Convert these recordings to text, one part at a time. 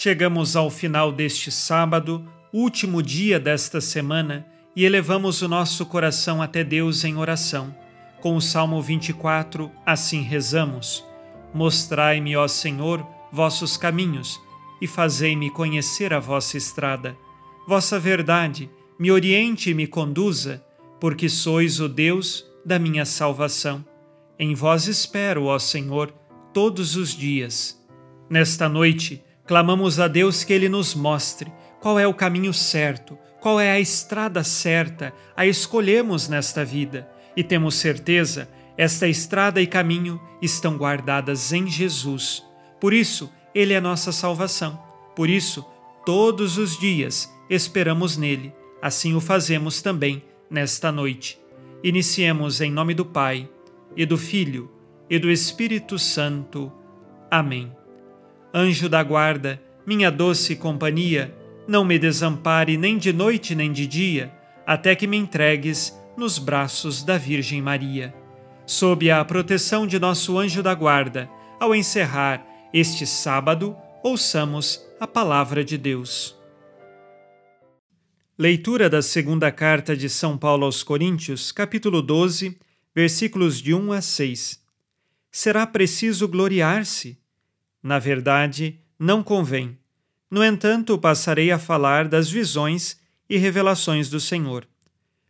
Chegamos ao final deste sábado, último dia desta semana, e elevamos o nosso coração até Deus em oração. Com o Salmo 24, assim rezamos: Mostrai-me, ó Senhor, vossos caminhos, e fazei-me conhecer a vossa estrada. Vossa verdade me oriente e me conduza, porque sois o Deus da minha salvação. Em vós espero, ó Senhor, todos os dias. Nesta noite, clamamos a Deus que Ele nos mostre qual é o caminho certo, qual é a estrada certa a escolhemos nesta vida, e temos certeza, esta estrada e caminho estão guardadas em Jesus. Por isso, Ele é nossa salvação. Por isso, todos os dias esperamos nele. Assim o fazemos também nesta noite. Iniciemos em nome do Pai, e do Filho, e do Espírito Santo. Amém. Anjo da guarda, minha doce companhia, não me desampare nem de noite nem de dia, até que me entregues nos braços da Virgem Maria. Sob a proteção de nosso anjo da guarda, ao encerrar este sábado, ouçamos a palavra de Deus. Leitura da segunda carta de São Paulo aos Coríntios, capítulo 12, versículos de 1 a 6. Será preciso gloriar-se? Na verdade, não convém. No entanto, passarei a falar das visões e revelações do Senhor.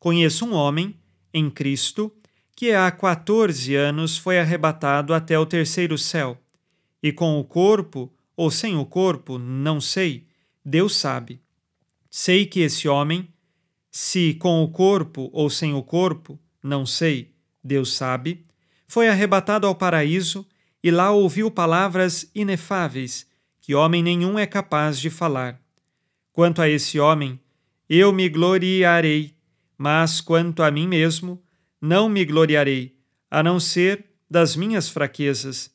Conheço um homem, em Cristo, que há 14 anos foi arrebatado até o terceiro céu, e com o corpo, ou sem o corpo, não sei, Deus sabe Sei que esse homem, se com o corpo ou sem o corpo, não sei, Deus sabe, foi arrebatado ao paraíso e lá ouviu palavras inefáveis que homem nenhum é capaz de falar. Quanto a esse homem, eu me gloriarei, mas quanto a mim mesmo, não me gloriarei, a não ser das minhas fraquezas.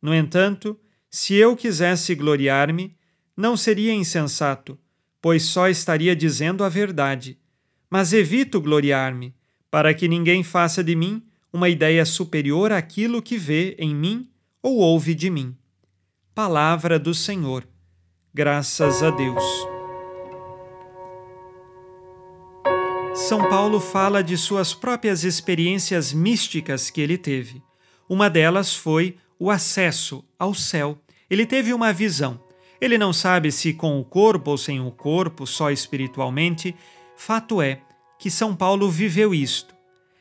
No entanto, se eu quisesse gloriar-me, não seria insensato pois só estaria dizendo a verdade. Mas evito gloriar-me, para que ninguém faça de mim uma ideia superior àquilo que vê em mim ou ouve de mim. Palavra do Senhor. Graças a Deus. São Paulo fala de suas próprias experiências místicas que ele teve. Uma delas foi o acesso ao céu. Ele teve uma visão ele não sabe se com o corpo ou sem o corpo, só espiritualmente. Fato é que São Paulo viveu isto.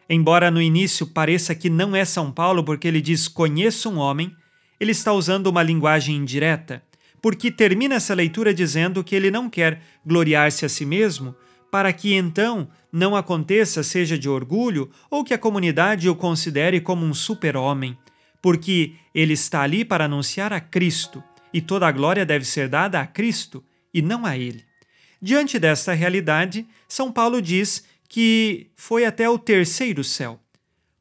Embora no início pareça que não é São Paulo porque ele diz conheço um homem, ele está usando uma linguagem indireta, porque termina essa leitura dizendo que ele não quer gloriar-se a si mesmo, para que então não aconteça seja de orgulho ou que a comunidade o considere como um super-homem, porque ele está ali para anunciar a Cristo e toda a glória deve ser dada a Cristo e não a ele. Diante desta realidade, São Paulo diz que foi até o terceiro céu.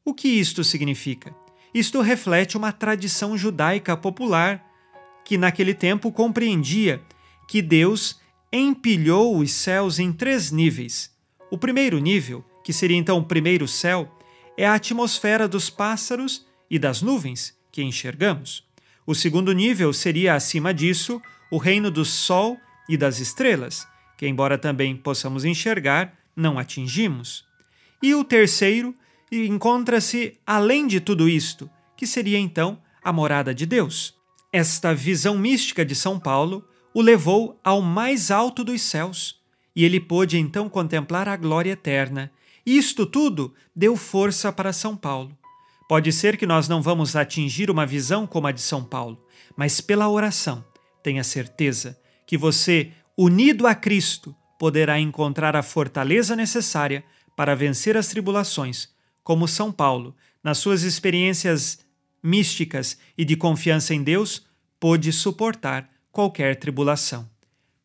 O que isto significa? Isto reflete uma tradição judaica popular que naquele tempo compreendia que Deus empilhou os céus em três níveis. O primeiro nível, que seria então o primeiro céu, é a atmosfera dos pássaros e das nuvens que enxergamos. O segundo nível seria, acima disso, o reino do Sol e das estrelas, que, embora também possamos enxergar, não atingimos. E o terceiro encontra-se além de tudo isto, que seria então a morada de Deus. Esta visão mística de São Paulo o levou ao mais alto dos céus, e ele pôde então contemplar a glória eterna. Isto tudo deu força para São Paulo. Pode ser que nós não vamos atingir uma visão como a de São Paulo, mas pela oração, tenha certeza que você, unido a Cristo, poderá encontrar a fortaleza necessária para vencer as tribulações, como São Paulo, nas suas experiências místicas e de confiança em Deus, pôde suportar qualquer tribulação.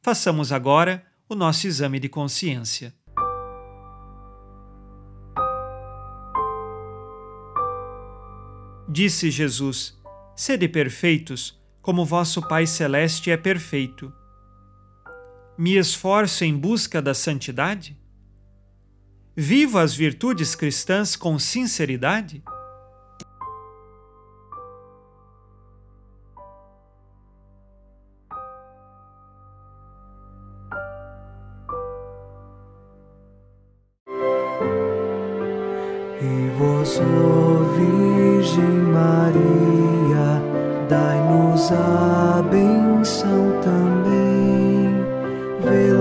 Façamos agora o nosso exame de consciência. Disse Jesus: Sede perfeitos, como vosso Pai Celeste é perfeito. Me esforço em busca da santidade? Vivo as virtudes cristãs com sinceridade? E vós, Virgem Maria, dai-nos a benção também.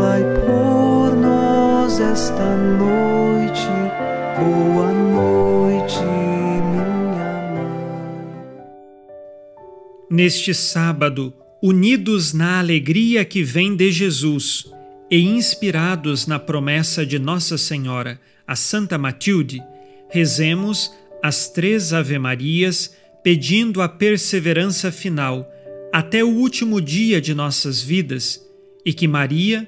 Velai por nós esta noite. Boa noite, minha mãe. Neste sábado, unidos na alegria que vem de Jesus e inspirados na promessa de Nossa Senhora, a Santa Matilde, rezemos as três Ave-Marias pedindo a perseverança final até o último dia de nossas vidas e que Maria,